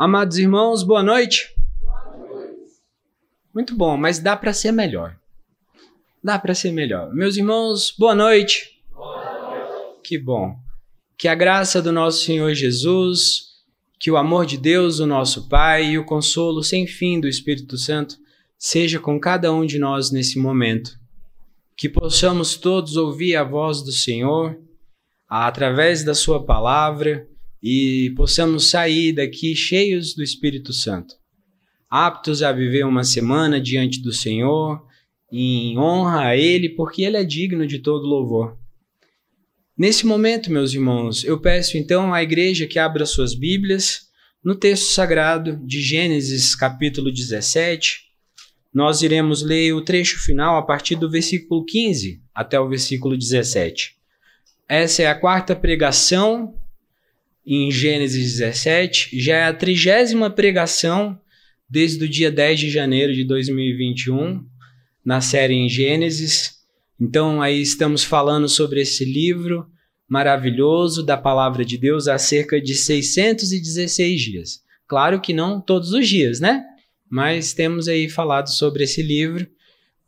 Amados irmãos, boa noite. Muito bom, mas dá para ser melhor. Dá para ser melhor. Meus irmãos, boa noite. boa noite. Que bom. Que a graça do nosso Senhor Jesus, que o amor de Deus, o nosso Pai, e o consolo sem fim do Espírito Santo seja com cada um de nós nesse momento. Que possamos todos ouvir a voz do Senhor através da Sua palavra e possamos sair daqui cheios do Espírito Santo, aptos a viver uma semana diante do Senhor, em honra a Ele, porque Ele é digno de todo louvor. Nesse momento, meus irmãos, eu peço então à igreja que abra suas Bíblias no texto sagrado de Gênesis, capítulo 17. Nós iremos ler o trecho final a partir do versículo 15 até o versículo 17. Essa é a quarta pregação em Gênesis 17, já é a trigésima pregação desde o dia 10 de janeiro de 2021, na série em Gênesis. Então, aí estamos falando sobre esse livro maravilhoso da palavra de Deus há cerca de 616 dias. Claro que não todos os dias, né? Mas temos aí falado sobre esse livro.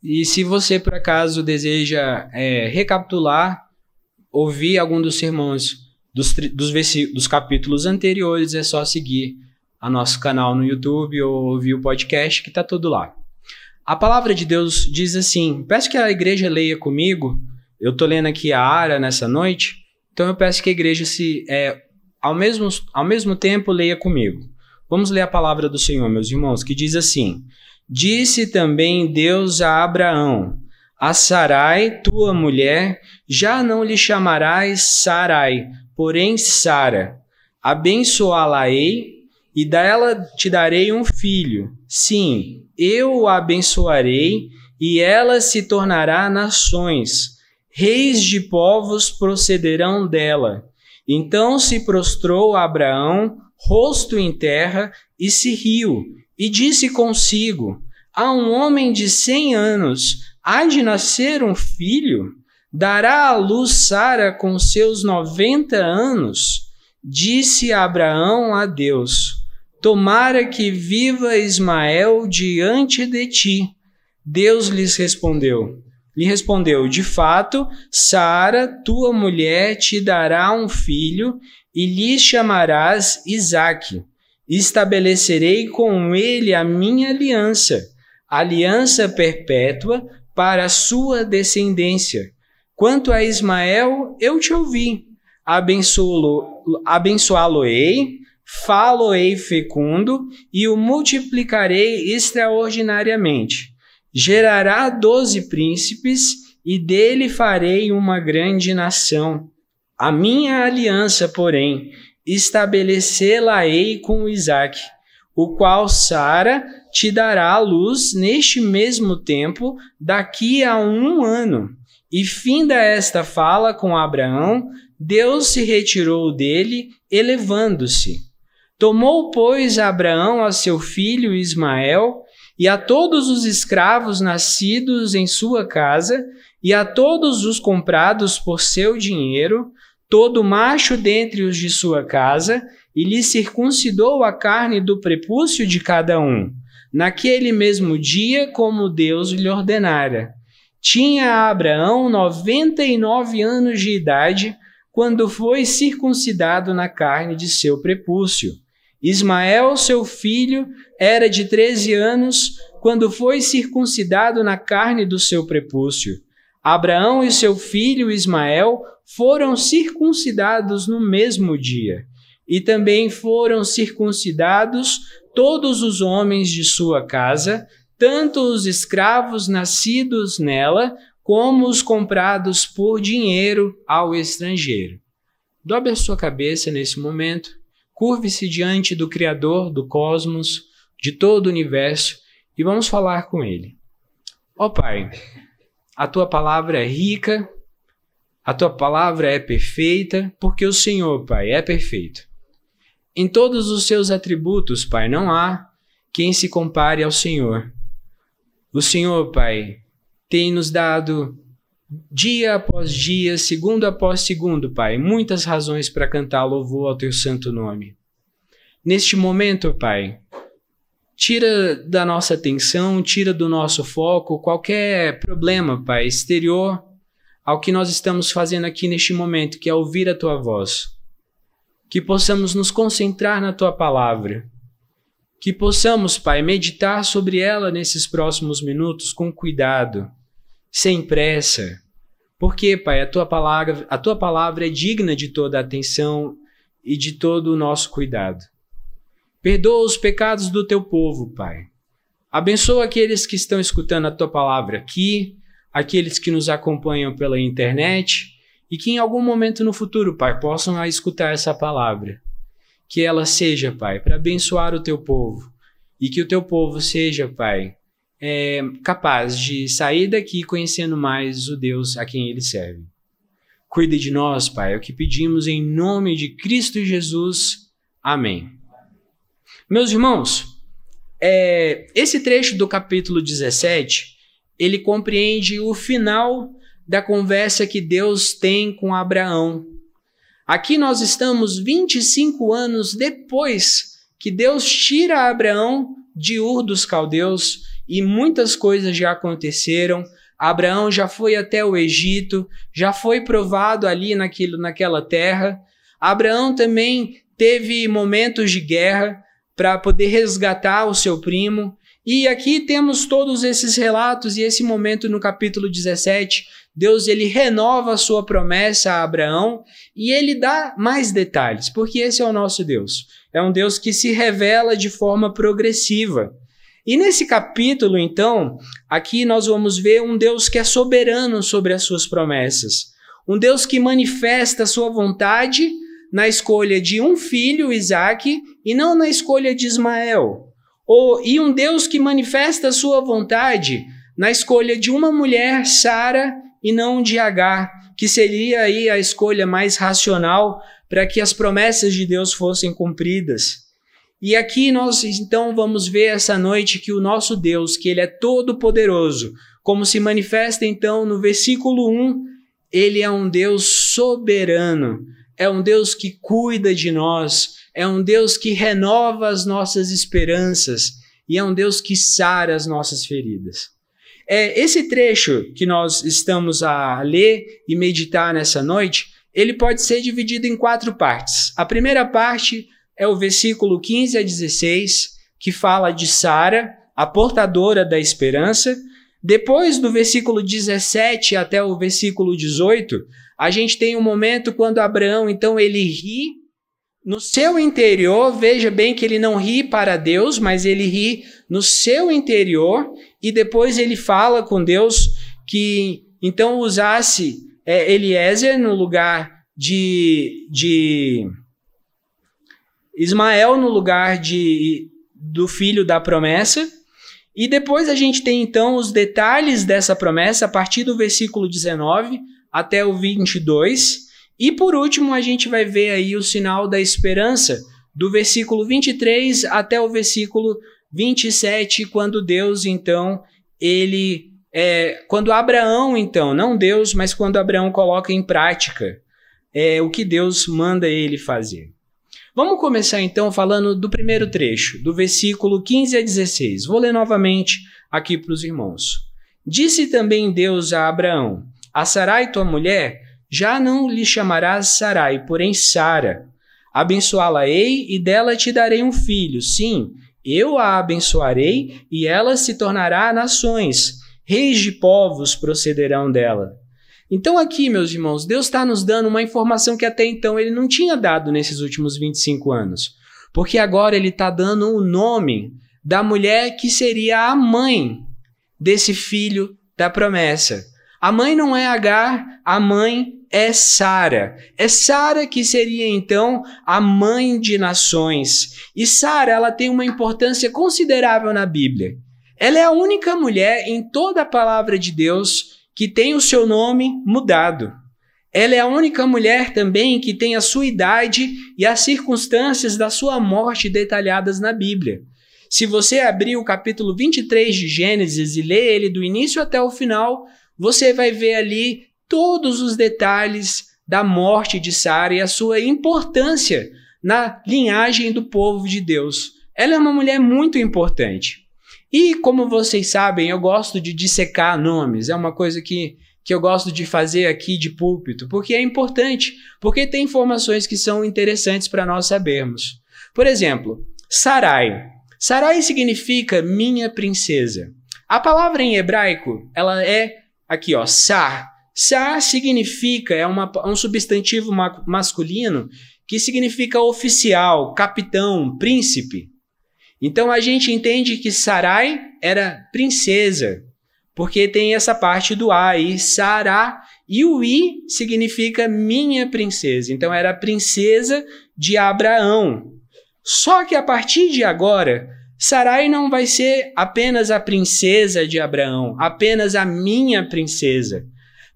E se você, por acaso, deseja é, recapitular, ouvir algum dos sermões dos, dos, dos capítulos anteriores, é só seguir a nosso canal no YouTube ou ouvir o podcast que está tudo lá. A palavra de Deus diz assim: peço que a igreja leia comigo. Eu estou lendo aqui a Ara nessa noite, então eu peço que a igreja se é, ao, mesmo, ao mesmo tempo leia comigo. Vamos ler a palavra do Senhor, meus irmãos, que diz assim: Disse também Deus a Abraão: A Sarai, tua mulher, já não lhe chamarás Sarai, porém Sara, abençoá-la-ei e dela te darei um filho. Sim, eu o abençoarei e ela se tornará nações. Reis de povos procederão dela. Então se prostrou Abraão, rosto em terra, e se riu, e disse consigo: A um homem de cem anos há de nascer um filho? Dará à luz Sara com seus noventa anos? Disse Abraão a Deus: Tomara que viva Ismael diante de ti. Deus lhes respondeu: lhe respondeu: De fato, Sara, tua mulher, te dará um filho e lhe chamarás Isaque. Estabelecerei com ele a minha aliança, aliança perpétua para a sua descendência Quanto a Ismael, eu te ouvi. Abençoá-lo-ei, falo-ei fecundo e o multiplicarei extraordinariamente. Gerará doze príncipes e dele farei uma grande nação. A minha aliança, porém, estabelecê-la-ei com Isaac, o qual Sara te dará à luz neste mesmo tempo, daqui a um ano e finda esta fala com Abraão, Deus se retirou dele, elevando-se. Tomou, pois, Abraão a seu filho Ismael e a todos os escravos nascidos em sua casa e a todos os comprados por seu dinheiro, todo macho dentre os de sua casa, e lhe circuncidou a carne do prepúcio de cada um, naquele mesmo dia como Deus lhe ordenara. Tinha Abraão 99 anos de idade quando foi circuncidado na carne de seu prepúcio. Ismael, seu filho, era de 13 anos quando foi circuncidado na carne do seu prepúcio. Abraão e seu filho Ismael foram circuncidados no mesmo dia. E também foram circuncidados todos os homens de sua casa, tanto os escravos nascidos nela, como os comprados por dinheiro ao estrangeiro. Dobre a sua cabeça nesse momento, curve-se diante do Criador do cosmos, de todo o universo, e vamos falar com Ele. Ó oh, Pai, a tua palavra é rica, a tua palavra é perfeita, porque o Senhor, Pai, é perfeito. Em todos os seus atributos, Pai, não há quem se compare ao Senhor. O Senhor, Pai, tem nos dado dia após dia, segundo após segundo, Pai, muitas razões para cantar louvor ao teu santo nome. neste momento, Pai, tira da nossa atenção, tira do nosso foco qualquer problema, Pai, exterior ao que nós estamos fazendo aqui neste momento, que é ouvir a tua voz. Que possamos nos concentrar na tua palavra. Que possamos, Pai, meditar sobre ela nesses próximos minutos com cuidado, sem pressa. Porque, Pai, a tua palavra, a tua palavra é digna de toda a atenção e de todo o nosso cuidado. Perdoa os pecados do teu povo, Pai. Abençoa aqueles que estão escutando a tua palavra aqui, aqueles que nos acompanham pela internet e que em algum momento no futuro, Pai, possam escutar essa palavra. Que ela seja, Pai, para abençoar o teu povo e que o teu povo seja, Pai, é, capaz de sair daqui conhecendo mais o Deus a quem ele serve. Cuide de nós, Pai, é o que pedimos em nome de Cristo Jesus. Amém. Meus irmãos, é, esse trecho do capítulo 17, ele compreende o final da conversa que Deus tem com Abraão. Aqui nós estamos 25 anos depois que Deus tira Abraão de Ur dos Caldeus e muitas coisas já aconteceram. Abraão já foi até o Egito, já foi provado ali naquilo, naquela terra. Abraão também teve momentos de guerra para poder resgatar o seu primo. E aqui temos todos esses relatos e esse momento no capítulo 17, Deus ele renova a sua promessa a Abraão e ele dá mais detalhes, porque esse é o nosso Deus. É um Deus que se revela de forma progressiva. E nesse capítulo, então, aqui nós vamos ver um Deus que é soberano sobre as suas promessas. Um Deus que manifesta a sua vontade na escolha de um filho, Isaac, e não na escolha de Ismael. Ou, e um Deus que manifesta a sua vontade na escolha de uma mulher, Sara, e não de Agar, que seria aí a escolha mais racional para que as promessas de Deus fossem cumpridas. E aqui nós então vamos ver essa noite que o nosso Deus, que ele é todo poderoso, como se manifesta então no versículo 1, ele é um Deus soberano é um Deus que cuida de nós, é um Deus que renova as nossas esperanças e é um Deus que sara as nossas feridas. É, esse trecho que nós estamos a ler e meditar nessa noite, ele pode ser dividido em quatro partes. A primeira parte é o versículo 15 a 16, que fala de Sara, a portadora da esperança. Depois do versículo 17 até o versículo 18, a gente tem um momento quando Abraão, então, ele ri no seu interior, veja bem que ele não ri para Deus, mas ele ri no seu interior, e depois ele fala com Deus que então usasse é, Eliezer no lugar de, de Ismael no lugar de, do filho da promessa. E depois a gente tem então os detalhes dessa promessa a partir do versículo 19 até o 22. E por último, a gente vai ver aí o sinal da esperança, do versículo 23 até o versículo 27, quando Deus, então, ele. É, quando Abraão, então, não Deus, mas quando Abraão coloca em prática é, o que Deus manda ele fazer. Vamos começar então falando do primeiro trecho, do versículo 15 a 16. Vou ler novamente aqui para os irmãos. Disse também Deus a Abraão: a Sarai, tua mulher, já não lhe chamarás Sarai, porém Sara. Abençoá-la-ei e dela te darei um filho. Sim, eu a abençoarei e ela se tornará nações. Reis de povos procederão dela. Então, aqui, meus irmãos, Deus está nos dando uma informação que até então ele não tinha dado nesses últimos 25 anos. Porque agora ele está dando o nome da mulher que seria a mãe desse filho da promessa. A mãe não é Agar, a mãe é Sara. É Sara que seria então a mãe de nações. E Sara, ela tem uma importância considerável na Bíblia. Ela é a única mulher em toda a palavra de Deus que tem o seu nome mudado. Ela é a única mulher também que tem a sua idade e as circunstâncias da sua morte detalhadas na Bíblia. Se você abrir o capítulo 23 de Gênesis e ler ele do início até o final, você vai ver ali todos os detalhes da morte de Sara e a sua importância na linhagem do povo de Deus. Ela é uma mulher muito importante. E como vocês sabem, eu gosto de dissecar nomes, é uma coisa que, que eu gosto de fazer aqui de púlpito, porque é importante, porque tem informações que são interessantes para nós sabermos. Por exemplo, Sarai. Sarai significa minha princesa. A palavra em hebraico, ela é aqui, ó, sar. Sar significa, é uma, um substantivo ma masculino que significa oficial, capitão, príncipe. Então a gente entende que Sarai era princesa, porque tem essa parte do A aí, Sará, e o I significa minha princesa. Então era a princesa de Abraão. Só que a partir de agora, Sarai não vai ser apenas a princesa de Abraão, apenas a minha princesa.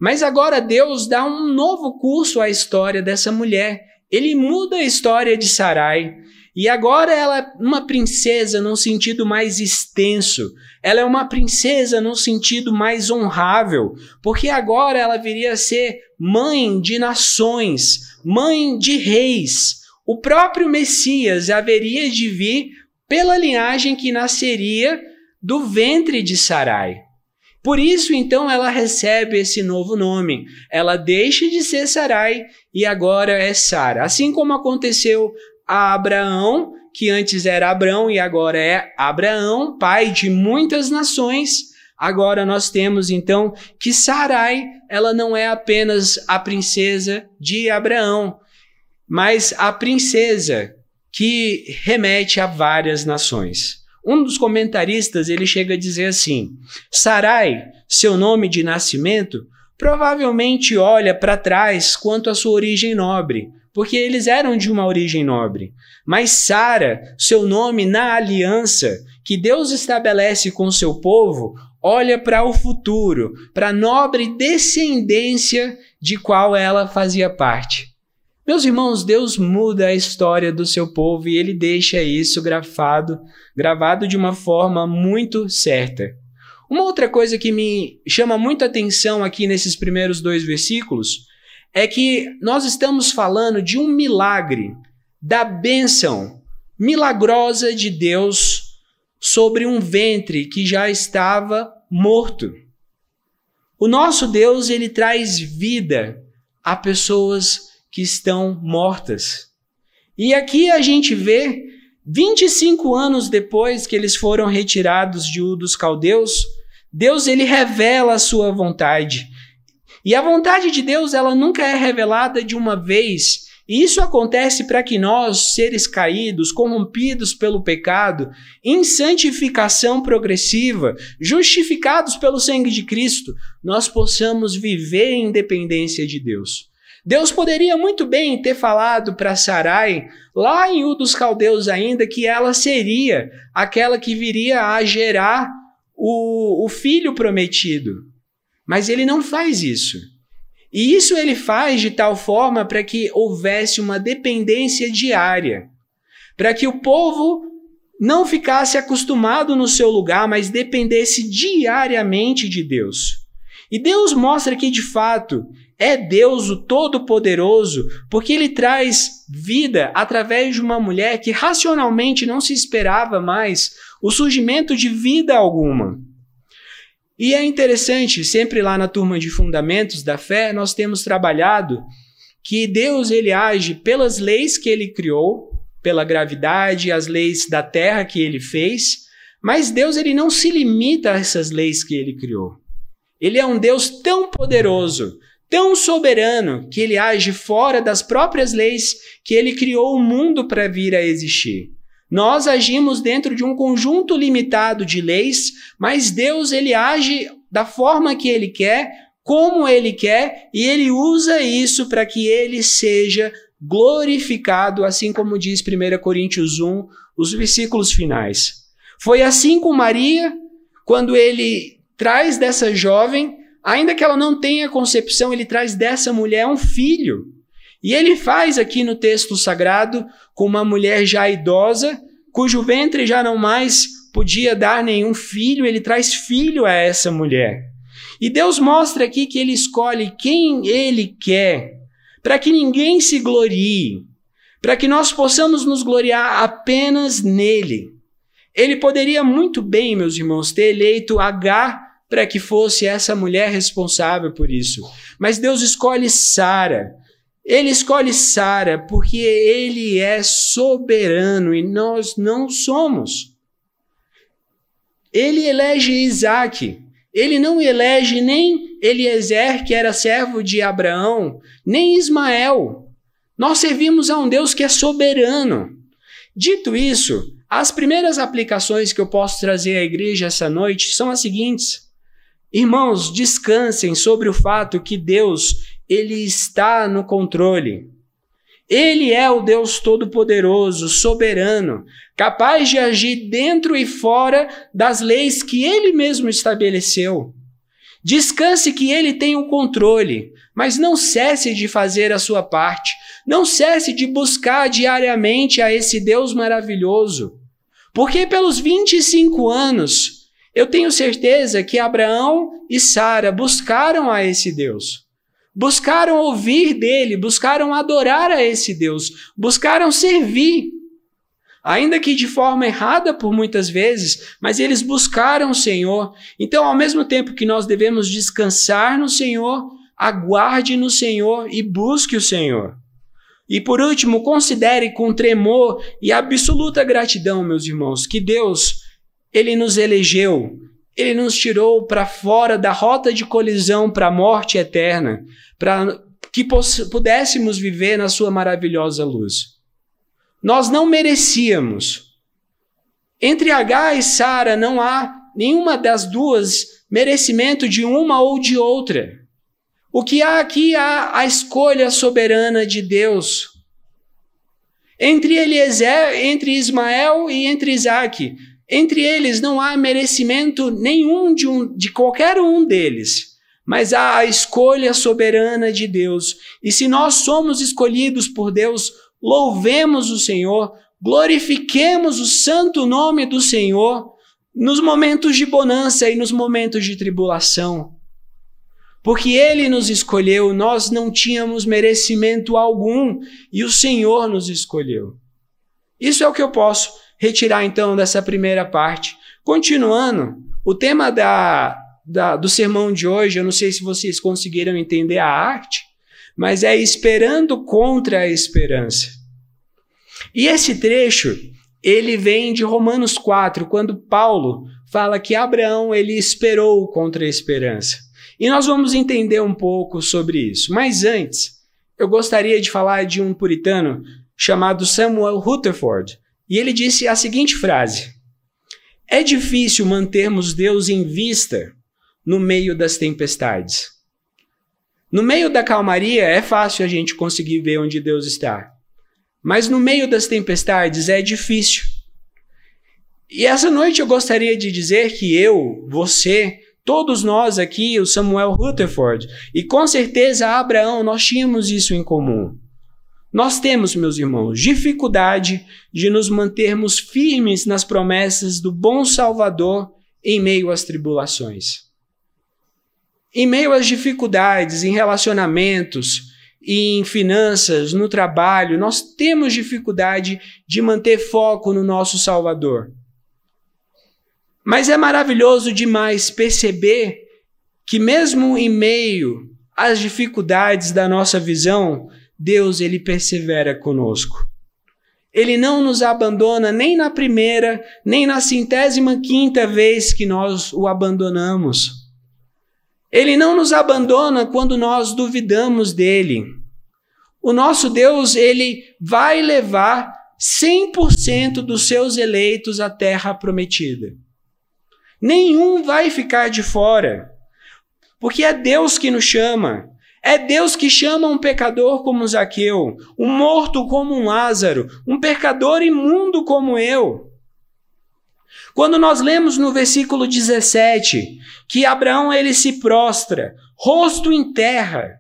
Mas agora Deus dá um novo curso à história dessa mulher. Ele muda a história de Sarai. E agora ela é uma princesa num sentido mais extenso. Ela é uma princesa num sentido mais honrável, porque agora ela viria a ser mãe de nações, mãe de reis. O próprio Messias haveria de vir pela linhagem que nasceria do ventre de Sarai. Por isso, então, ela recebe esse novo nome. Ela deixa de ser Sarai e agora é Sara. Assim como aconteceu a Abraão, que antes era Abrão e agora é Abraão, pai de muitas nações. Agora nós temos então que Sarai, ela não é apenas a princesa de Abraão, mas a princesa que remete a várias nações. Um dos comentaristas ele chega a dizer assim: Sarai, seu nome de nascimento, provavelmente olha para trás quanto à sua origem nobre, porque eles eram de uma origem nobre. Mas Sara, seu nome na aliança que Deus estabelece com seu povo, olha para o futuro, para a nobre descendência de qual ela fazia parte. Meus irmãos, Deus muda a história do seu povo e ele deixa isso gravado, gravado de uma forma muito certa. Uma outra coisa que me chama muito atenção aqui nesses primeiros dois versículos é que nós estamos falando de um milagre, da bênção milagrosa de Deus sobre um ventre que já estava morto. O nosso Deus, ele traz vida a pessoas que estão mortas. E aqui a gente vê, 25 anos depois que eles foram retirados de U dos caldeus, Deus ele revela a sua vontade. E a vontade de Deus, ela nunca é revelada de uma vez. E isso acontece para que nós, seres caídos, corrompidos pelo pecado, em santificação progressiva, justificados pelo sangue de Cristo, nós possamos viver em dependência de Deus. Deus poderia muito bem ter falado para Sarai, lá em U dos Caldeus ainda, que ela seria aquela que viria a gerar o, o filho prometido. Mas ele não faz isso. E isso ele faz de tal forma para que houvesse uma dependência diária, para que o povo não ficasse acostumado no seu lugar, mas dependesse diariamente de Deus. E Deus mostra que, de fato, é Deus o Todo-Poderoso, porque ele traz vida através de uma mulher que racionalmente não se esperava mais o surgimento de vida alguma. E é interessante, sempre lá na turma de fundamentos da fé, nós temos trabalhado que Deus ele age pelas leis que ele criou, pela gravidade, as leis da terra que ele fez, mas Deus ele não se limita a essas leis que ele criou. Ele é um Deus tão poderoso, tão soberano, que ele age fora das próprias leis que ele criou o mundo para vir a existir. Nós agimos dentro de um conjunto limitado de leis, mas Deus ele age da forma que ele quer, como ele quer, e ele usa isso para que ele seja glorificado, assim como diz 1 Coríntios 1, os versículos finais. Foi assim com Maria, quando ele traz dessa jovem Ainda que ela não tenha concepção, ele traz dessa mulher um filho. E ele faz aqui no texto sagrado com uma mulher já idosa, cujo ventre já não mais podia dar nenhum filho, ele traz filho a essa mulher. E Deus mostra aqui que ele escolhe quem ele quer, para que ninguém se glorie, para que nós possamos nos gloriar apenas nele. Ele poderia muito bem, meus irmãos, ter eleito H para que fosse essa mulher responsável por isso. Mas Deus escolhe Sara. Ele escolhe Sara porque ele é soberano e nós não somos. Ele elege Isaac. Ele não elege nem Eliezer, que era servo de Abraão, nem Ismael. Nós servimos a um Deus que é soberano. Dito isso, as primeiras aplicações que eu posso trazer à igreja essa noite são as seguintes. Irmãos, descansem sobre o fato que Deus, ele está no controle. Ele é o Deus todo-poderoso, soberano, capaz de agir dentro e fora das leis que ele mesmo estabeleceu. Descanse que ele tem o controle, mas não cesse de fazer a sua parte. Não cesse de buscar diariamente a esse Deus maravilhoso. Porque pelos 25 anos, eu tenho certeza que Abraão e Sara buscaram a esse Deus buscaram ouvir dele, buscaram adorar a esse Deus, buscaram servir. Ainda que de forma errada por muitas vezes, mas eles buscaram o Senhor. Então, ao mesmo tempo que nós devemos descansar no Senhor, aguarde no Senhor e busque o Senhor. E por último, considere com tremor e absoluta gratidão, meus irmãos, que Deus, ele nos elegeu, ele nos tirou para fora da rota de colisão para a morte eterna, para que pudéssemos viver na sua maravilhosa luz. Nós não merecíamos. Entre H e Sara não há nenhuma das duas merecimento de uma ou de outra. O que há aqui é a escolha soberana de Deus. Entre Eliezer, entre Ismael e entre Isaac, entre eles não há merecimento nenhum de, um, de qualquer um deles mas há a escolha soberana de Deus. E se nós somos escolhidos por Deus, louvemos o Senhor, glorifiquemos o santo nome do Senhor nos momentos de bonança e nos momentos de tribulação. Porque Ele nos escolheu, nós não tínhamos merecimento algum e o Senhor nos escolheu. Isso é o que eu posso retirar então dessa primeira parte. Continuando, o tema da, da, do sermão de hoje, eu não sei se vocês conseguiram entender a arte, mas é esperando contra a esperança. E esse trecho, ele vem de Romanos 4, quando Paulo fala que Abraão ele esperou contra a esperança. E nós vamos entender um pouco sobre isso. Mas antes, eu gostaria de falar de um puritano chamado Samuel Rutherford. E ele disse a seguinte frase: É difícil mantermos Deus em vista no meio das tempestades. No meio da calmaria é fácil a gente conseguir ver onde Deus está. Mas no meio das tempestades é difícil. E essa noite eu gostaria de dizer que eu, você, todos nós aqui, o Samuel Rutherford, e com certeza Abraão, nós tínhamos isso em comum. Nós temos, meus irmãos, dificuldade de nos mantermos firmes nas promessas do bom Salvador em meio às tribulações. Em meio às dificuldades em relacionamentos, em finanças, no trabalho, nós temos dificuldade de manter foco no nosso Salvador. Mas é maravilhoso demais perceber que mesmo em meio às dificuldades da nossa visão, Deus ele persevera conosco. Ele não nos abandona nem na primeira, nem na centésima quinta vez que nós o abandonamos. Ele não nos abandona quando nós duvidamos dele. O nosso Deus, ele vai levar 100% dos seus eleitos à terra prometida. Nenhum vai ficar de fora. Porque é Deus que nos chama. É Deus que chama um pecador como Zaqueu, um morto como um Lázaro, um pecador imundo como eu. Quando nós lemos no versículo 17 que Abraão ele se prostra, rosto em terra,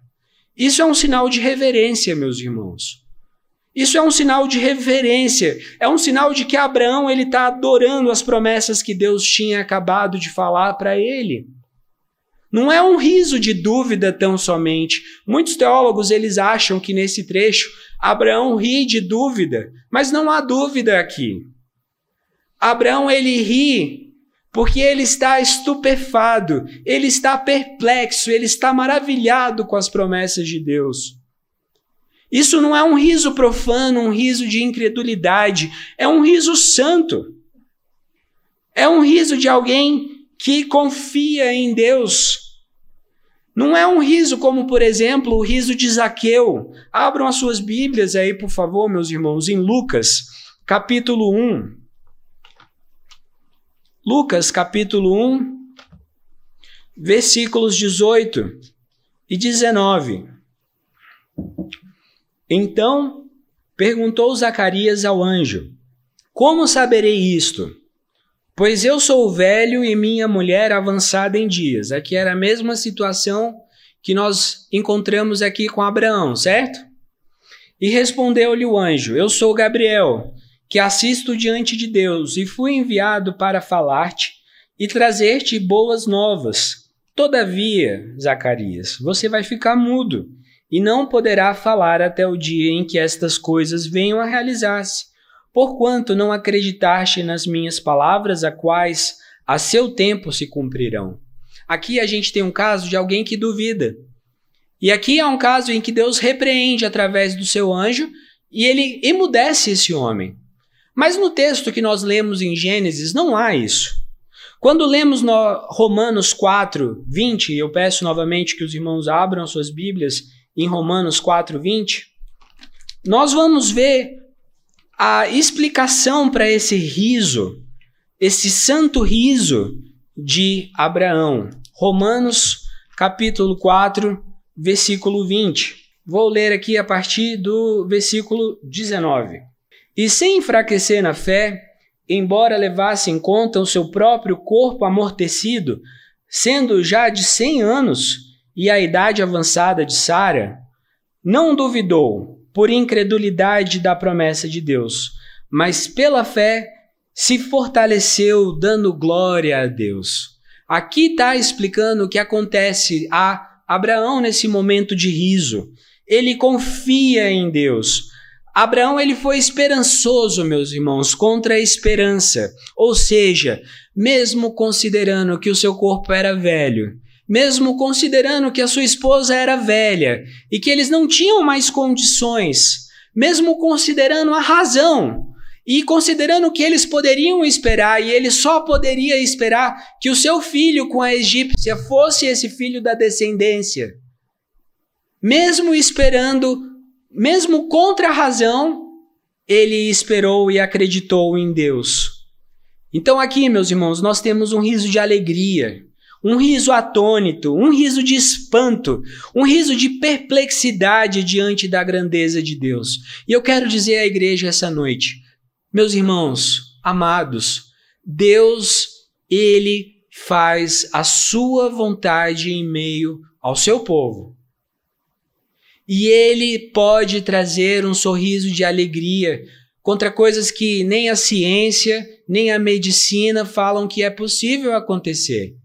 isso é um sinal de reverência, meus irmãos. Isso é um sinal de reverência, é um sinal de que Abraão ele está adorando as promessas que Deus tinha acabado de falar para ele. Não é um riso de dúvida tão somente. Muitos teólogos eles acham que nesse trecho Abraão ri de dúvida, mas não há dúvida aqui. Abraão ele ri porque ele está estupefado, ele está perplexo, ele está maravilhado com as promessas de Deus. Isso não é um riso profano, um riso de incredulidade, é um riso santo. É um riso de alguém que confia em Deus. Não é um riso como, por exemplo, o riso de Zaqueu. Abram as suas Bíblias aí, por favor, meus irmãos, em Lucas, capítulo 1. Lucas capítulo 1, versículos 18 e 19. Então perguntou Zacarias ao anjo: Como saberei isto? Pois eu sou velho e minha mulher avançada em dias. Aqui era a mesma situação que nós encontramos aqui com Abraão, certo? E respondeu-lhe o anjo: Eu sou Gabriel que assisto diante de Deus e fui enviado para falar-te e trazer-te boas novas. Todavia, Zacarias, você vai ficar mudo e não poderá falar até o dia em que estas coisas venham a realizar-se, porquanto não acreditaste nas minhas palavras, a quais a seu tempo se cumprirão. Aqui a gente tem um caso de alguém que duvida. E aqui é um caso em que Deus repreende através do seu anjo e ele emudece esse homem. Mas no texto que nós lemos em Gênesis não há isso. Quando lemos no Romanos 4, 20, eu peço novamente que os irmãos abram suas Bíblias em Romanos 4, 20, nós vamos ver a explicação para esse riso, esse santo riso de Abraão. Romanos capítulo 4, versículo 20. Vou ler aqui a partir do versículo 19. E sem enfraquecer na fé, embora levasse em conta o seu próprio corpo amortecido, sendo já de cem anos e a idade avançada de Sara, não duvidou por incredulidade da promessa de Deus, mas pela fé se fortaleceu, dando glória a Deus. Aqui está explicando o que acontece a Abraão nesse momento de riso. Ele confia em Deus. Abraão ele foi esperançoso, meus irmãos, contra a esperança. Ou seja, mesmo considerando que o seu corpo era velho, mesmo considerando que a sua esposa era velha e que eles não tinham mais condições, mesmo considerando a razão e considerando que eles poderiam esperar e ele só poderia esperar que o seu filho com a egípcia fosse esse filho da descendência. Mesmo esperando mesmo contra a razão, ele esperou e acreditou em Deus. Então, aqui, meus irmãos, nós temos um riso de alegria, um riso atônito, um riso de espanto, um riso de perplexidade diante da grandeza de Deus. E eu quero dizer à igreja essa noite, meus irmãos, amados, Deus, ele faz a sua vontade em meio ao seu povo. E ele pode trazer um sorriso de alegria contra coisas que nem a ciência, nem a medicina falam que é possível acontecer.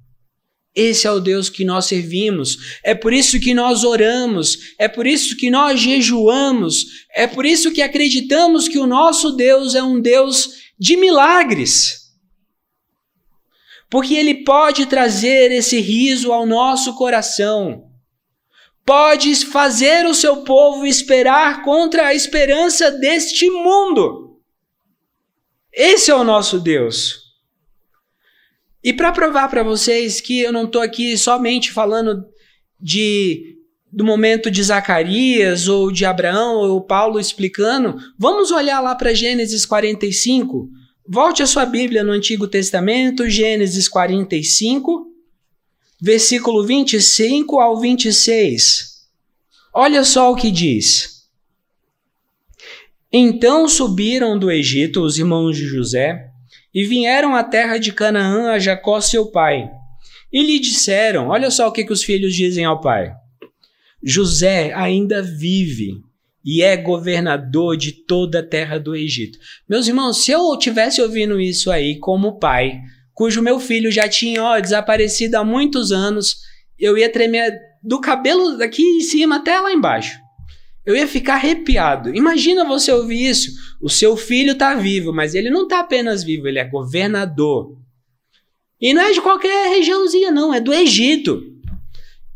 Esse é o Deus que nós servimos. É por isso que nós oramos, é por isso que nós jejuamos, é por isso que acreditamos que o nosso Deus é um Deus de milagres. Porque ele pode trazer esse riso ao nosso coração pode fazer o seu povo esperar contra a esperança deste mundo. Esse é o nosso Deus. E para provar para vocês que eu não estou aqui somente falando de do momento de Zacarias ou de Abraão ou Paulo explicando, vamos olhar lá para Gênesis 45. Volte a sua Bíblia no Antigo Testamento, Gênesis 45 versículo 25 ao 26. Olha só o que diz. Então subiram do Egito os irmãos de José e vieram à terra de Canaã a Jacó seu pai. E lhe disseram: Olha só o que, que os filhos dizem ao pai. José ainda vive e é governador de toda a terra do Egito. Meus irmãos, se eu tivesse ouvindo isso aí como pai, cujo meu filho já tinha ó, desaparecido há muitos anos, eu ia tremer do cabelo daqui em cima até lá embaixo. Eu ia ficar arrepiado. Imagina você ouvir isso. O seu filho está vivo, mas ele não está apenas vivo, ele é governador. E não é de qualquer regiãozinha, não, é do Egito.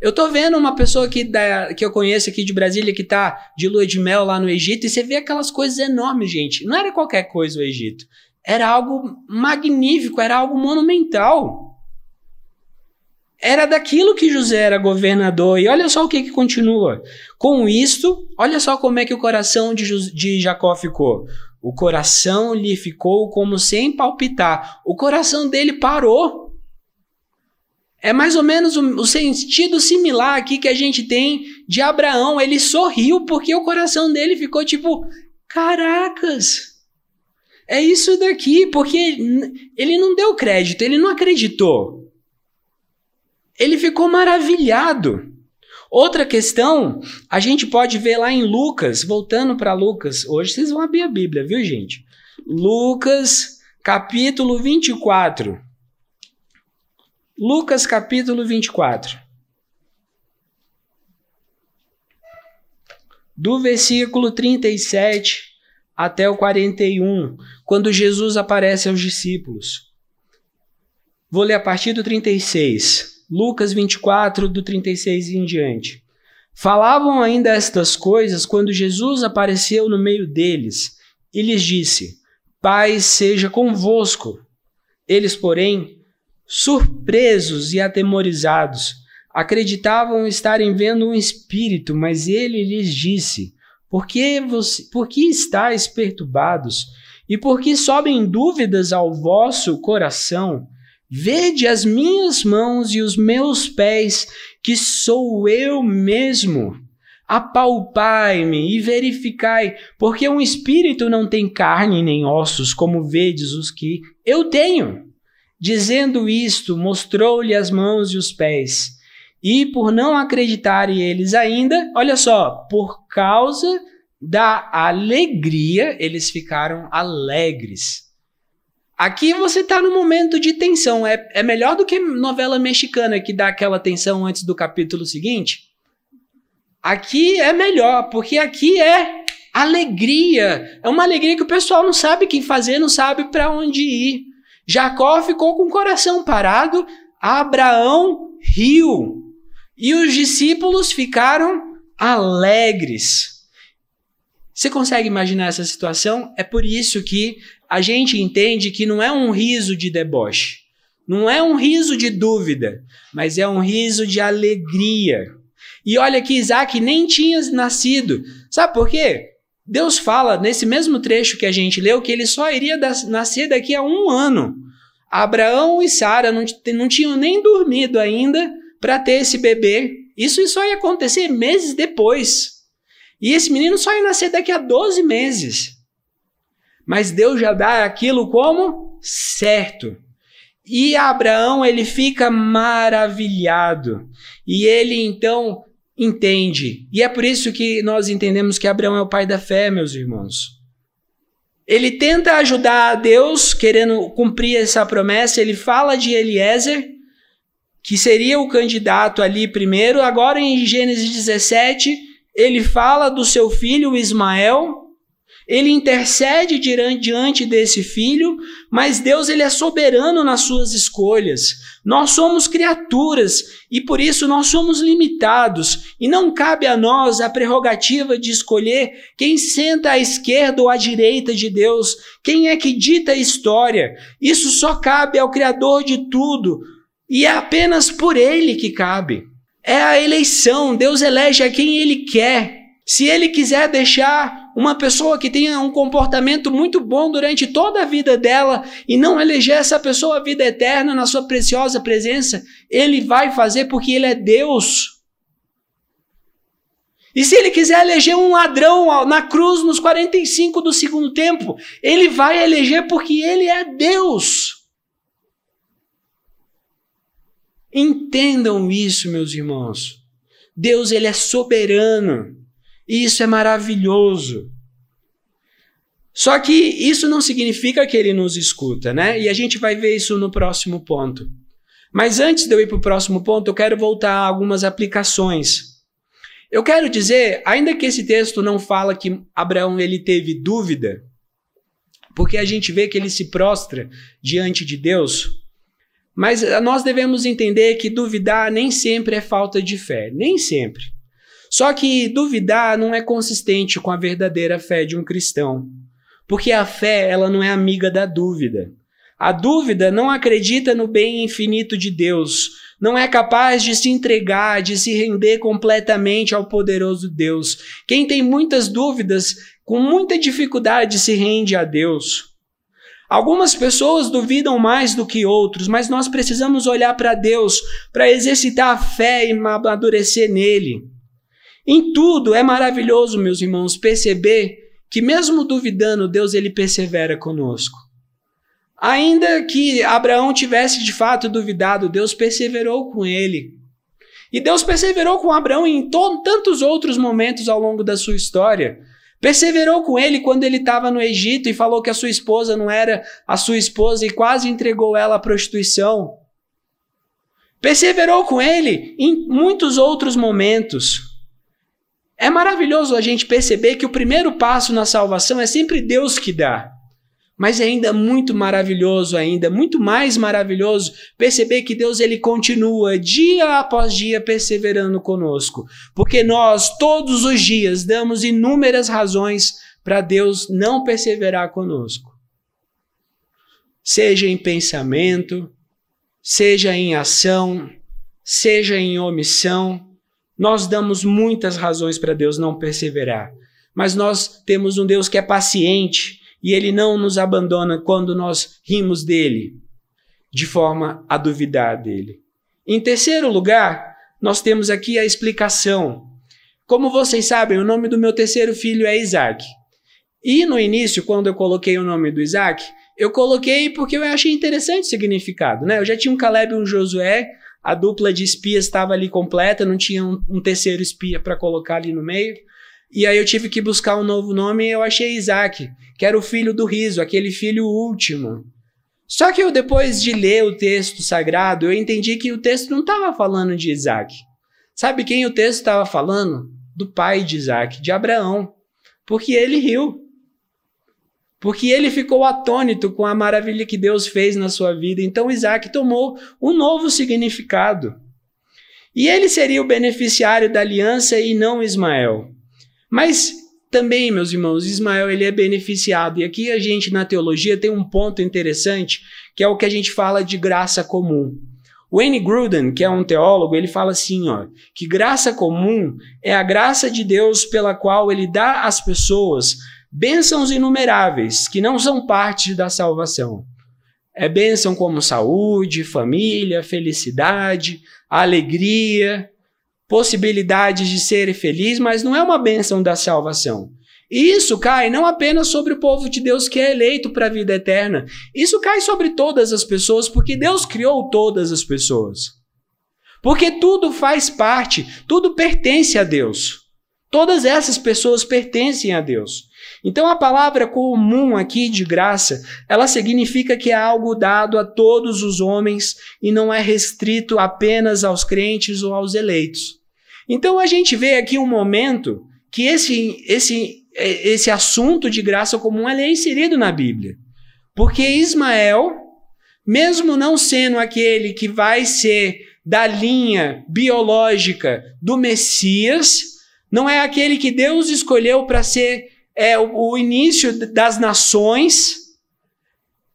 Eu tô vendo uma pessoa que, da, que eu conheço aqui de Brasília que tá de lua de mel lá no Egito e você vê aquelas coisas enormes, gente. Não era qualquer coisa o Egito. Era algo magnífico, era algo monumental. Era daquilo que José era governador. E olha só o que, que continua. Com isto, olha só como é que o coração de, de Jacó ficou. O coração lhe ficou como sem palpitar. O coração dele parou. É mais ou menos o, o, sentido similar aqui que a gente tem de Abraão. Ele sorriu porque o coração dele ficou tipo: caracas, é isso daqui. Porque ele não deu crédito, ele não acreditou. Ele ficou maravilhado. Outra questão, a gente pode ver lá em Lucas, voltando para Lucas. Hoje vocês vão abrir a Bíblia, viu, gente? Lucas, capítulo 24. Lucas, capítulo 24. Do versículo 37 até o 41, quando Jesus aparece aos discípulos. Vou ler a partir do 36. Lucas 24, do 36 em diante. Falavam ainda estas coisas quando Jesus apareceu no meio deles e lhes disse: Paz seja convosco. Eles, porém, surpresos e atemorizados, acreditavam estarem vendo um espírito, mas ele lhes disse: Por que, você, por que estáis perturbados? E por que sobem dúvidas ao vosso coração? Vede as minhas mãos e os meus pés, que sou eu mesmo. Apalpai-me e verificai, porque um espírito não tem carne nem ossos, como vedes os que eu tenho. Dizendo isto, mostrou-lhe as mãos e os pés. E por não acreditarem eles ainda, olha só, por causa da alegria, eles ficaram alegres. Aqui você está no momento de tensão. É, é melhor do que novela mexicana que dá aquela tensão antes do capítulo seguinte. Aqui é melhor, porque aqui é alegria. É uma alegria que o pessoal não sabe o que fazer, não sabe para onde ir. Jacó ficou com o coração parado, Abraão riu. E os discípulos ficaram alegres. Você consegue imaginar essa situação? É por isso que a gente entende que não é um riso de deboche, não é um riso de dúvida, mas é um riso de alegria. E olha que Isaac nem tinha nascido. Sabe por quê? Deus fala nesse mesmo trecho que a gente leu que ele só iria nascer daqui a um ano. Abraão e Sara não, não tinham nem dormido ainda para ter esse bebê. Isso só ia acontecer meses depois. E esse menino só ia nascer daqui a 12 meses. Mas Deus já dá aquilo como certo. E Abraão, ele fica maravilhado. E ele então entende. E é por isso que nós entendemos que Abraão é o pai da fé, meus irmãos. Ele tenta ajudar a Deus, querendo cumprir essa promessa. Ele fala de Eliezer, que seria o candidato ali primeiro. Agora em Gênesis 17, ele fala do seu filho Ismael ele intercede diante desse filho, mas Deus ele é soberano nas suas escolhas. Nós somos criaturas e por isso nós somos limitados e não cabe a nós a prerrogativa de escolher quem senta à esquerda ou à direita de Deus, quem é que dita a história. Isso só cabe ao criador de tudo e é apenas por ele que cabe. É a eleição, Deus elege a quem ele quer. Se ele quiser deixar uma pessoa que tenha um comportamento muito bom durante toda a vida dela e não eleger essa pessoa a vida eterna na sua preciosa presença, ele vai fazer porque ele é Deus. E se ele quiser eleger um ladrão na cruz nos 45 do segundo tempo, ele vai eleger porque ele é Deus. Entendam isso, meus irmãos. Deus ele é soberano. E isso é maravilhoso. Só que isso não significa que ele nos escuta, né? E a gente vai ver isso no próximo ponto. Mas antes de eu ir para o próximo ponto, eu quero voltar a algumas aplicações. Eu quero dizer, ainda que esse texto não fala que Abraão ele teve dúvida, porque a gente vê que ele se prostra diante de Deus, mas nós devemos entender que duvidar nem sempre é falta de fé, nem sempre. Só que duvidar não é consistente com a verdadeira fé de um cristão, porque a fé ela não é amiga da dúvida. A dúvida não acredita no bem infinito de Deus, não é capaz de se entregar, de se render completamente ao poderoso Deus. Quem tem muitas dúvidas, com muita dificuldade, se rende a Deus. Algumas pessoas duvidam mais do que outros, mas nós precisamos olhar para Deus para exercitar a fé e amadurecer nele. Em tudo é maravilhoso, meus irmãos, perceber que mesmo duvidando, Deus ele persevera conosco. Ainda que Abraão tivesse de fato duvidado, Deus perseverou com ele. E Deus perseverou com Abraão em tantos outros momentos ao longo da sua história. Perseverou com ele quando ele estava no Egito e falou que a sua esposa não era a sua esposa e quase entregou ela à prostituição. Perseverou com ele em muitos outros momentos. É maravilhoso a gente perceber que o primeiro passo na salvação é sempre Deus que dá. Mas é ainda muito maravilhoso, ainda muito mais maravilhoso perceber que Deus ele continua dia após dia perseverando conosco, porque nós todos os dias damos inúmeras razões para Deus não perseverar conosco. Seja em pensamento, seja em ação, seja em omissão, nós damos muitas razões para Deus não perseverar. Mas nós temos um Deus que é paciente, e ele não nos abandona quando nós rimos dele, de forma a duvidar dele. Em terceiro lugar, nós temos aqui a explicação. Como vocês sabem, o nome do meu terceiro filho é Isaac. E no início, quando eu coloquei o nome do Isaac, eu coloquei porque eu achei interessante o significado. Né? Eu já tinha um Caleb e um Josué, a dupla de espias estava ali completa, não tinha um, um terceiro espia para colocar ali no meio. E aí eu tive que buscar um novo nome e eu achei Isaac, que era o filho do riso, aquele filho último. Só que eu, depois de ler o texto sagrado, eu entendi que o texto não estava falando de Isaac. Sabe quem o texto estava falando? Do pai de Isaac, de Abraão. Porque ele riu. Porque ele ficou atônito com a maravilha que Deus fez na sua vida. Então Isaac tomou um novo significado. E ele seria o beneficiário da aliança e não Ismael. Mas também, meus irmãos, Ismael ele é beneficiado. E aqui a gente na teologia tem um ponto interessante, que é o que a gente fala de graça comum. N. Gruden, que é um teólogo, ele fala assim, ó, que graça comum é a graça de Deus pela qual ele dá às pessoas bênçãos inumeráveis que não são parte da salvação. É bênção como saúde, família, felicidade, alegria, possibilidades de ser feliz, mas não é uma bênção da salvação. Isso cai não apenas sobre o povo de Deus que é eleito para a vida eterna, isso cai sobre todas as pessoas, porque Deus criou todas as pessoas. Porque tudo faz parte, tudo pertence a Deus. Todas essas pessoas pertencem a Deus. Então a palavra comum aqui de graça, ela significa que é algo dado a todos os homens e não é restrito apenas aos crentes ou aos eleitos. Então a gente vê aqui um momento que esse, esse, esse assunto de graça comum é inserido na Bíblia. Porque Ismael, mesmo não sendo aquele que vai ser da linha biológica do Messias, não é aquele que Deus escolheu para ser é o, início das nações.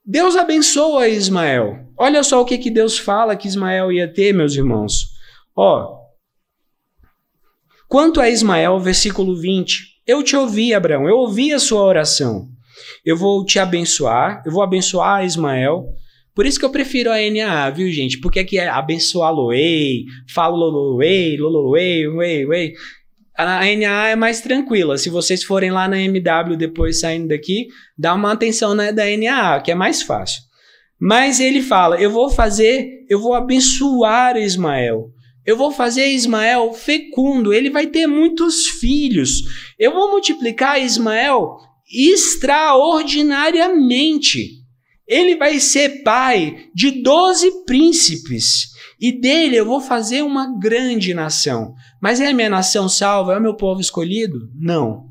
Deus abençoa Ismael. Olha só o que, que Deus fala que Ismael ia ter, meus irmãos. Ó, quanto a Ismael, versículo 20, eu te ouvi, Abraão, eu ouvi a sua oração. Eu vou te abençoar, eu vou abençoar Ismael. Por isso que eu prefiro a NAA, viu, gente? Porque aqui é abençoá-lo-ei, falo-lo-ei, lolo-ei, ei, ei. A NA é mais tranquila. Se vocês forem lá na MW depois saindo daqui, dá uma atenção na da NA, que é mais fácil. Mas ele fala: Eu vou fazer, eu vou abençoar Ismael. Eu vou fazer Ismael fecundo, ele vai ter muitos filhos. Eu vou multiplicar Ismael extraordinariamente. Ele vai ser pai de doze príncipes. E dele eu vou fazer uma grande nação. Mas é a minha nação salva? É o meu povo escolhido? Não.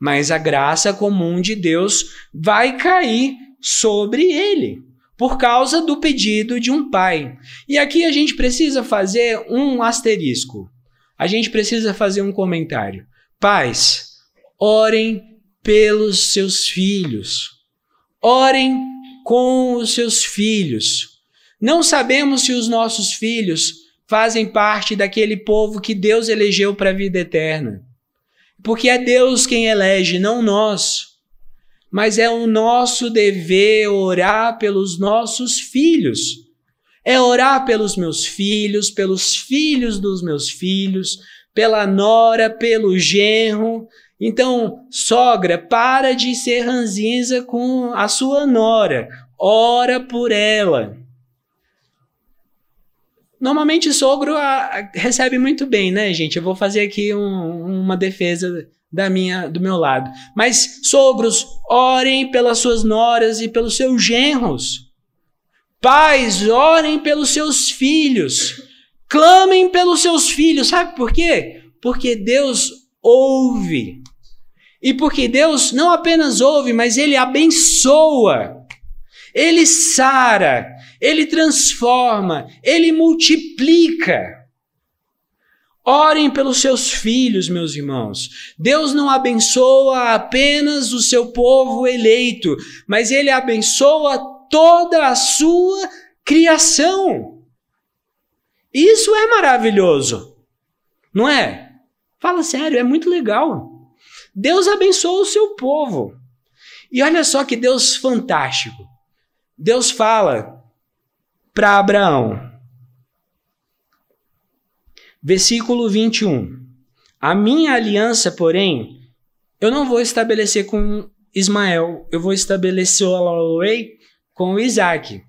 Mas a graça comum de Deus vai cair sobre ele, por causa do pedido de um pai. E aqui a gente precisa fazer um asterisco. A gente precisa fazer um comentário. Pais, orem pelos seus filhos. Orem com os seus filhos. Não sabemos se os nossos filhos fazem parte daquele povo que Deus elegeu para a vida eterna. Porque é Deus quem elege, não nós. Mas é o nosso dever orar pelos nossos filhos. É orar pelos meus filhos, pelos filhos dos meus filhos, pela nora, pelo genro. Então, sogra, para de ser ranzinza com a sua nora. Ora por ela. Normalmente sogro a, a, recebe muito bem, né, gente? Eu vou fazer aqui um, uma defesa da minha, do meu lado. Mas sogros, orem pelas suas noras e pelos seus genros. Pais, orem pelos seus filhos. Clamem pelos seus filhos. Sabe por quê? Porque Deus ouve. E porque Deus não apenas ouve, mas ele abençoa. Ele sara, ele transforma, ele multiplica. Orem pelos seus filhos, meus irmãos. Deus não abençoa apenas o seu povo eleito, mas ele abençoa toda a sua criação. Isso é maravilhoso, não é? Fala sério, é muito legal. Deus abençoa o seu povo. E olha só que Deus fantástico. Deus fala para Abraão, versículo 21. A minha aliança, porém, eu não vou estabelecer com Ismael, eu vou estabelecer com Isaac,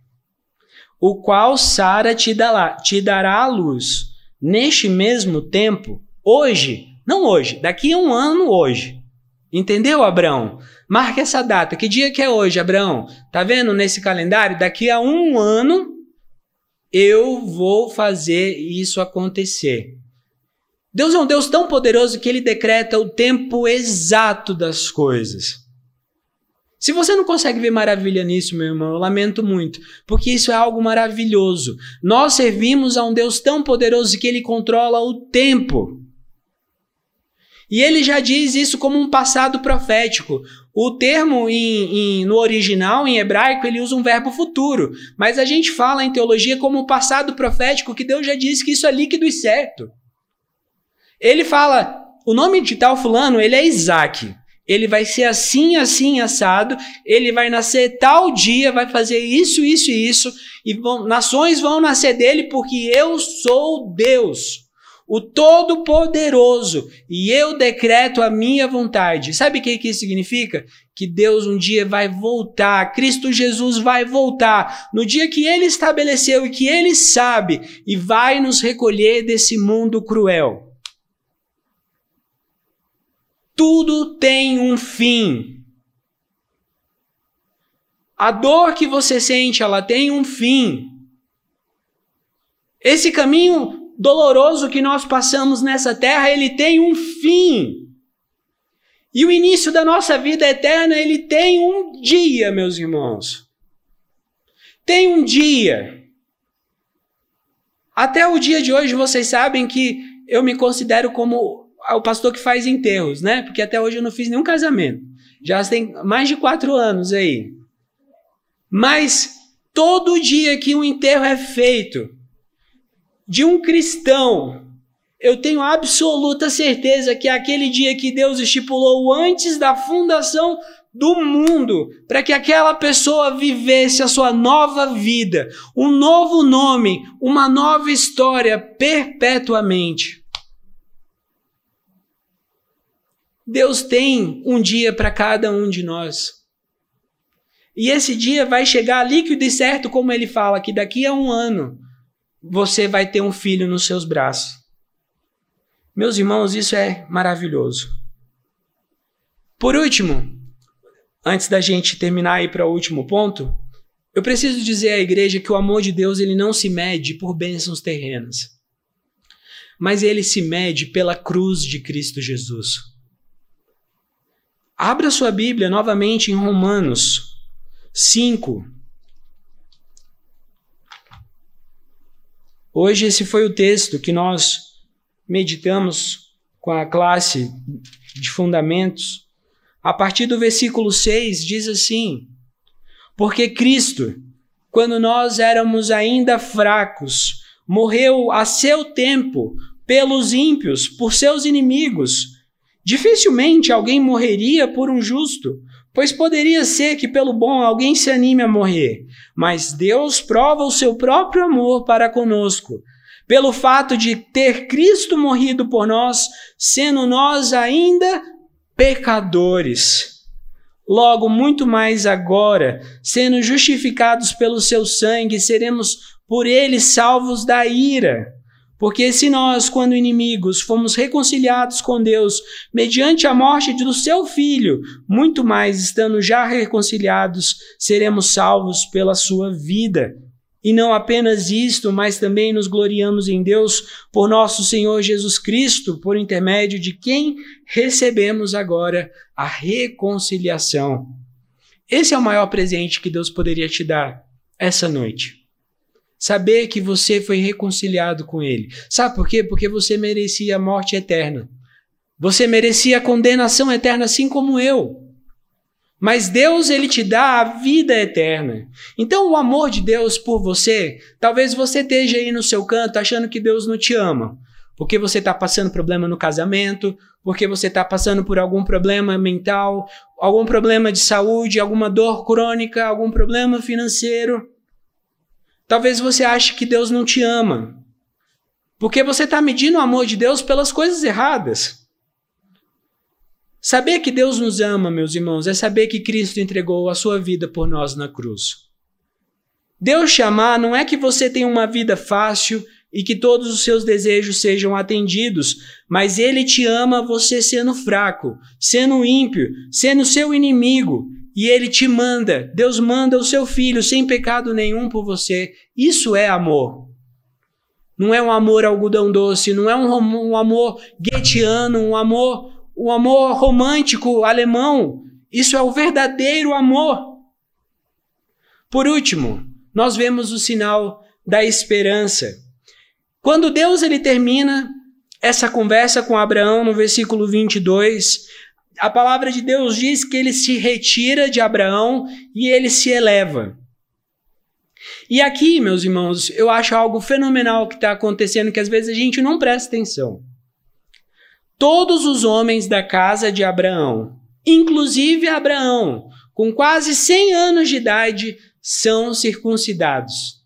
o qual Sara te dará, te dará luz neste mesmo tempo, hoje, não hoje, daqui a um ano hoje. Entendeu, Abraão? Marque essa data. Que dia que é hoje, Abraão? Tá vendo nesse calendário? Daqui a um ano eu vou fazer isso acontecer. Deus é um Deus tão poderoso que ele decreta o tempo exato das coisas. Se você não consegue ver maravilha nisso, meu irmão, eu lamento muito, porque isso é algo maravilhoso. Nós servimos a um Deus tão poderoso que ele controla o tempo. E ele já diz isso como um passado profético. O termo em, em, no original, em hebraico, ele usa um verbo futuro. Mas a gente fala em teologia como um passado profético que Deus já disse que isso é líquido e certo. Ele fala, o nome de tal fulano, ele é Isaac. Ele vai ser assim, assim, assado. Ele vai nascer tal dia, vai fazer isso, isso e isso. E vão, nações vão nascer dele porque eu sou Deus o Todo-Poderoso, e eu decreto a minha vontade. Sabe o que, isso significa? Que Deus um dia vai voltar, Cristo Jesus vai voltar, no dia que ele estabeleceu e que ele sabe, e vai nos recolher desse mundo cruel. Tudo tem um fim. A dor que você sente, ela tem um fim. Esse caminho doloroso que nós passamos nessa terra, ele tem um fim. E o início da nossa vida eterna, ele tem um dia, meus irmãos. Tem um dia. Até o dia de hoje, vocês sabem que eu me considero como o pastor que faz enterros, né? Porque até hoje eu não fiz nenhum casamento. Já tem mais de quatro anos aí. Mas todo dia que um enterro é feito, de um cristão, eu tenho absoluta certeza que é aquele dia que Deus estipulou antes da fundação do mundo, para que aquela pessoa vivesse a sua nova vida, um novo nome, uma nova história perpetuamente. Deus tem um dia para cada um de nós. E esse dia vai chegar líquido e certo, como ele fala, que daqui a um ano você vai ter um filho nos seus braços. Meus irmãos, isso é maravilhoso. Por último, antes da gente terminar aí para o último ponto, eu preciso dizer à igreja que o amor de Deus ele não se mede por bênçãos terrenas, mas ele se mede pela cruz de Cristo Jesus. Abra sua Bíblia novamente em Romanos 5. Hoje esse foi o texto que nós meditamos com a classe de fundamentos. A partir do versículo 6 diz assim: porque Cristo, quando nós éramos ainda fracos, morreu a seu tempo pelos ímpios, por seus inimigos. Dificilmente alguém morreria por um justo, pois poderia ser que pelo bom alguém se anime a morrer. Mas Deus prova o seu próprio amor para conosco, pelo fato de ter Cristo morrido por nós, sendo nós ainda pecadores. Logo, muito mais agora, sendo justificados pelo seu sangue, seremos por ele salvos da ira. Porque se nós, quando inimigos, fomos reconciliados com Deus mediante a morte do seu filho, muito mais, estando já reconciliados, seremos salvos pela sua vida. E não apenas isto, mas também nos gloriamos em Deus por nosso Senhor Jesus Cristo, por intermédio de quem recebemos agora a reconciliação. Esse é o maior presente que Deus poderia te dar essa noite. Saber que você foi reconciliado com Ele. Sabe por quê? Porque você merecia a morte eterna. Você merecia a condenação eterna, assim como eu. Mas Deus ele te dá a vida eterna. Então o amor de Deus por você, talvez você esteja aí no seu canto achando que Deus não te ama, porque você está passando problema no casamento, porque você está passando por algum problema mental, algum problema de saúde, alguma dor crônica, algum problema financeiro. Talvez você ache que Deus não te ama, porque você está medindo o amor de Deus pelas coisas erradas. Saber que Deus nos ama, meus irmãos, é saber que Cristo entregou a sua vida por nós na cruz. Deus te amar não é que você tenha uma vida fácil e que todos os seus desejos sejam atendidos, mas Ele te ama você sendo fraco, sendo ímpio, sendo seu inimigo, e Ele te manda, Deus manda o seu filho sem pecado nenhum por você. Isso é amor. Não é um amor algodão doce, não é um, um amor guetiano, um amor o amor romântico alemão. Isso é o verdadeiro amor. Por último, nós vemos o sinal da esperança. Quando Deus ele termina essa conversa com Abraão no versículo 22, a palavra de Deus diz que ele se retira de Abraão e ele se eleva. E aqui, meus irmãos, eu acho algo fenomenal que está acontecendo que às vezes a gente não presta atenção. Todos os homens da casa de Abraão, inclusive Abraão, com quase 100 anos de idade, são circuncidados.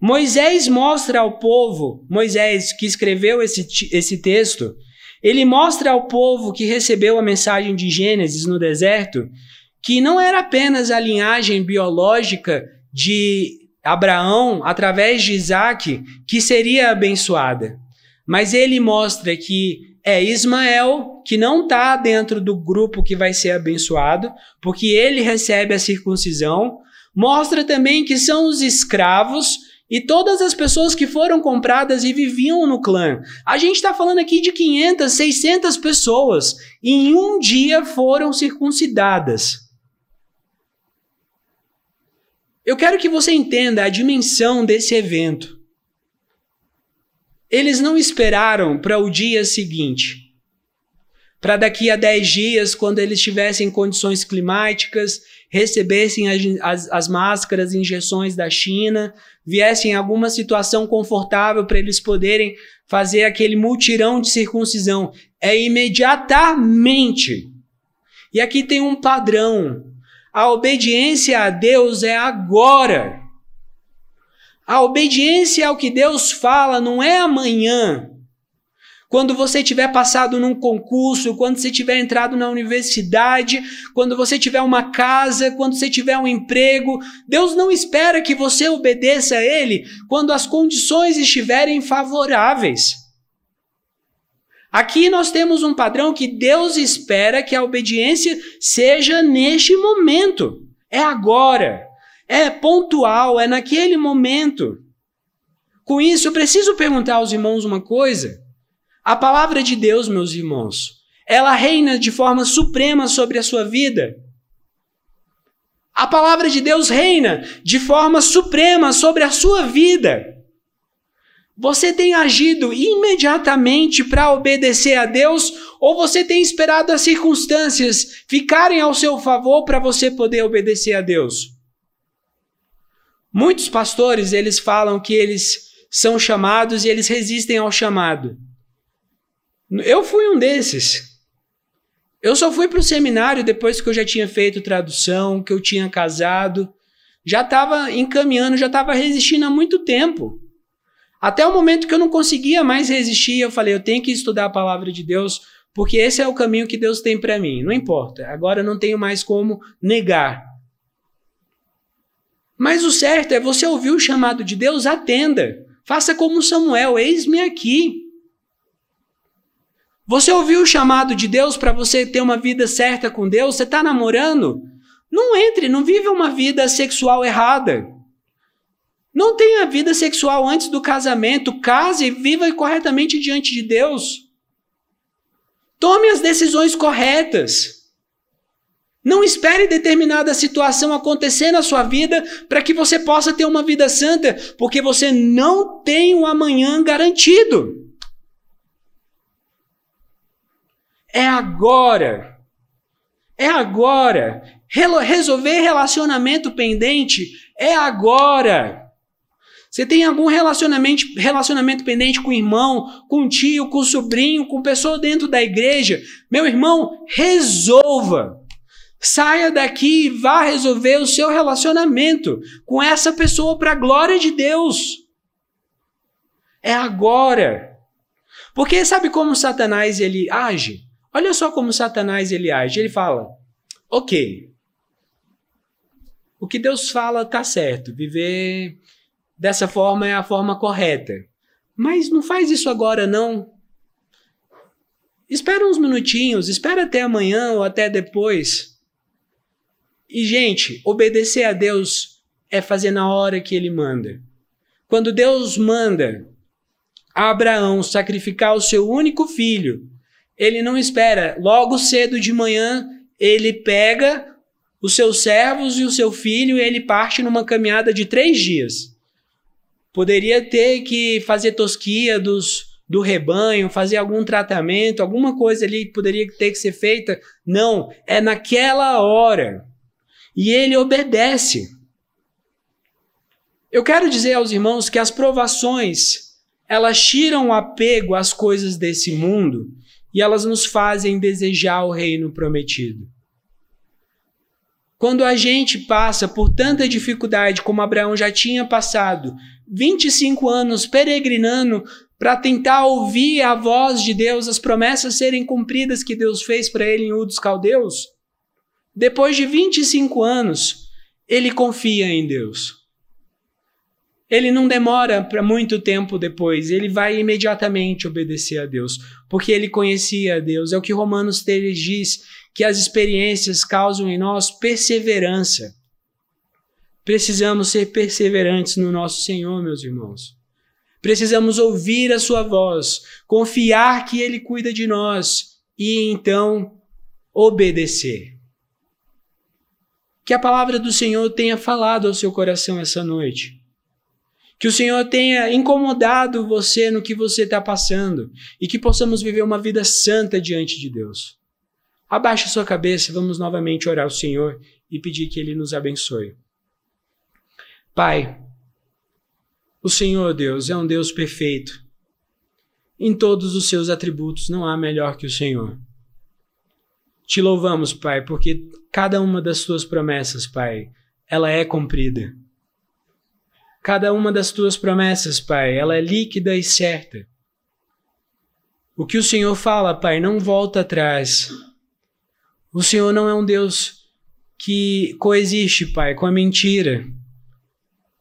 Moisés mostra ao povo, Moisés que escreveu esse, esse texto, ele mostra ao povo que recebeu a mensagem de Gênesis no deserto que não era apenas a linhagem biológica de Abraão através de Isaac que seria abençoada, mas ele mostra que é Ismael, que não está dentro do grupo que vai ser abençoado, porque ele recebe a circuncisão. Mostra também que são os escravos e todas as pessoas que foram compradas e viviam no clã. A gente está falando aqui de 500, 600 pessoas. E em um dia foram circuncidadas. Eu quero que você entenda a dimensão desse evento. Eles não esperaram para o dia seguinte, para daqui a 10 dias, quando eles tivessem condições climáticas, recebessem as, as, as máscaras, injeções da China, viessem alguma situação confortável para eles poderem fazer aquele multirão de circuncisão. É imediatamente. E aqui tem um padrão. A obediência a Deus é agora. A obediência ao que Deus fala não é amanhã. Quando você tiver passado num concurso, quando você tiver entrado na universidade, quando você tiver uma casa, quando você tiver um emprego, Deus não espera que você obedeça a Ele quando as condições estiverem favoráveis. Aqui nós temos um padrão que Deus espera que a obediência seja neste momento. É agora. É pontual, é naquele momento. Com isso, eu preciso perguntar aos irmãos uma coisa. A palavra de Deus, meus irmãos, ela reina de forma suprema sobre a sua vida. A palavra de Deus reina de forma suprema sobre a sua vida. Você tem agido imediatamente para obedecer a Deus ou você tem esperado as circunstâncias ficarem ao seu favor para você poder obedecer a Deus? Muitos pastores, eles falam que eles são chamados e eles resistem ao chamado. Eu fui um desses. Eu só fui para o seminário depois que eu já tinha feito tradução, que eu tinha casado, já estava encaminhando, já estava resistindo há muito tempo. Até o momento que eu não conseguia mais resistir, eu falei, eu tenho que estudar a palavra de Deus, porque esse é o caminho que Deus tem para mim. Não importa, agora eu não tenho mais como negar. Mas o certo é você ouvir o chamado de Deus, atenda. Faça como Samuel, eis-me aqui. Você ouviu o chamado de Deus para você ter uma vida certa com Deus? Você está namorando? Não entre, não vive uma vida sexual errada. Não tenha vida sexual antes do casamento. Case e viva corretamente diante de Deus. Tome as decisões corretas. Não espere determinada situação acontecer na sua vida para que você possa ter uma vida santa, porque você não tem o amanhã garantido. É agora. É agora. Resolver relacionamento pendente é agora. Você tem algum relacionamento, relacionamento pendente com o irmão, com o tio, com o sobrinho, com pessoa dentro da igreja? Meu irmão, resolva. Saia daqui e vá resolver o seu relacionamento com essa pessoa para a glória de Deus. É agora. Porque sabe como Satanás ele age? Olha só como Satanás ele age. Ele fala: "OK. O que Deus fala tá certo. Viver dessa forma é a forma correta. Mas não faz isso agora não. Espera uns minutinhos, espera até amanhã ou até depois. E, gente, obedecer a Deus é fazer na hora que ele manda. Quando Deus manda Abraão sacrificar o seu único filho, ele não espera. Logo cedo de manhã, ele pega os seus servos e o seu filho e ele parte numa caminhada de três dias. Poderia ter que fazer tosquia dos, do rebanho, fazer algum tratamento, alguma coisa ali poderia ter que ser feita. Não, é naquela hora e ele obedece. Eu quero dizer aos irmãos que as provações, elas tiram o apego às coisas desse mundo e elas nos fazem desejar o reino prometido. Quando a gente passa por tanta dificuldade como Abraão já tinha passado, 25 anos peregrinando para tentar ouvir a voz de Deus, as promessas serem cumpridas que Deus fez para ele em Ur dos Caldeus, depois de 25 anos, ele confia em Deus. Ele não demora para muito tempo depois, ele vai imediatamente obedecer a Deus, porque ele conhecia a Deus. É o que Romanos 3 diz, que as experiências causam em nós perseverança. Precisamos ser perseverantes no nosso Senhor, meus irmãos. Precisamos ouvir a sua voz, confiar que ele cuida de nós e então obedecer. Que a palavra do Senhor tenha falado ao seu coração essa noite. Que o Senhor tenha incomodado você no que você está passando e que possamos viver uma vida santa diante de Deus. Abaixe sua cabeça, vamos novamente orar ao Senhor e pedir que Ele nos abençoe. Pai, o Senhor Deus é um Deus perfeito. Em todos os seus atributos não há melhor que o Senhor. Te louvamos, Pai, porque cada uma das tuas promessas, Pai, ela é cumprida. Cada uma das tuas promessas, Pai, ela é líquida e certa. O que o Senhor fala, Pai, não volta atrás. O Senhor não é um Deus que coexiste, Pai, com a mentira.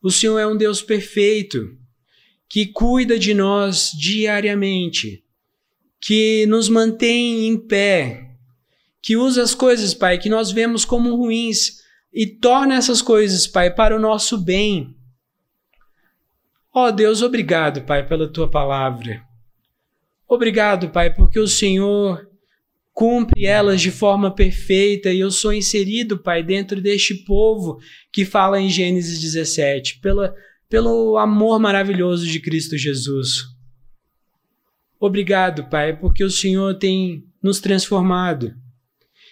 O Senhor é um Deus perfeito, que cuida de nós diariamente que nos mantém em pé, que usa as coisas, Pai, que nós vemos como ruins e torna essas coisas, Pai, para o nosso bem. Ó oh, Deus, obrigado, Pai, pela tua palavra. Obrigado, Pai, porque o Senhor cumpre elas de forma perfeita e eu sou inserido, Pai, dentro deste povo que fala em Gênesis 17, pela, pelo amor maravilhoso de Cristo Jesus. Obrigado, Pai, porque o Senhor tem nos transformado.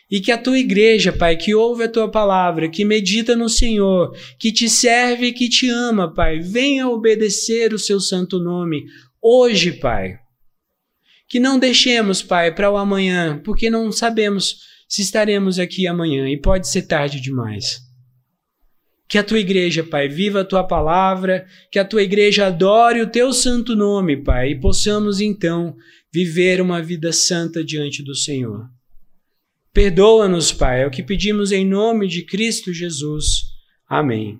E que a tua igreja, Pai, que ouve a tua palavra, que medita no Senhor, que te serve e que te ama, Pai, venha obedecer o seu santo nome hoje, Pai. Que não deixemos, Pai, para o amanhã, porque não sabemos se estaremos aqui amanhã e pode ser tarde demais. Que a tua igreja, Pai, viva a tua palavra, que a tua igreja adore o teu santo nome, Pai, e possamos então viver uma vida santa diante do Senhor. Perdoa-nos, Pai, é o que pedimos em nome de Cristo Jesus. Amém.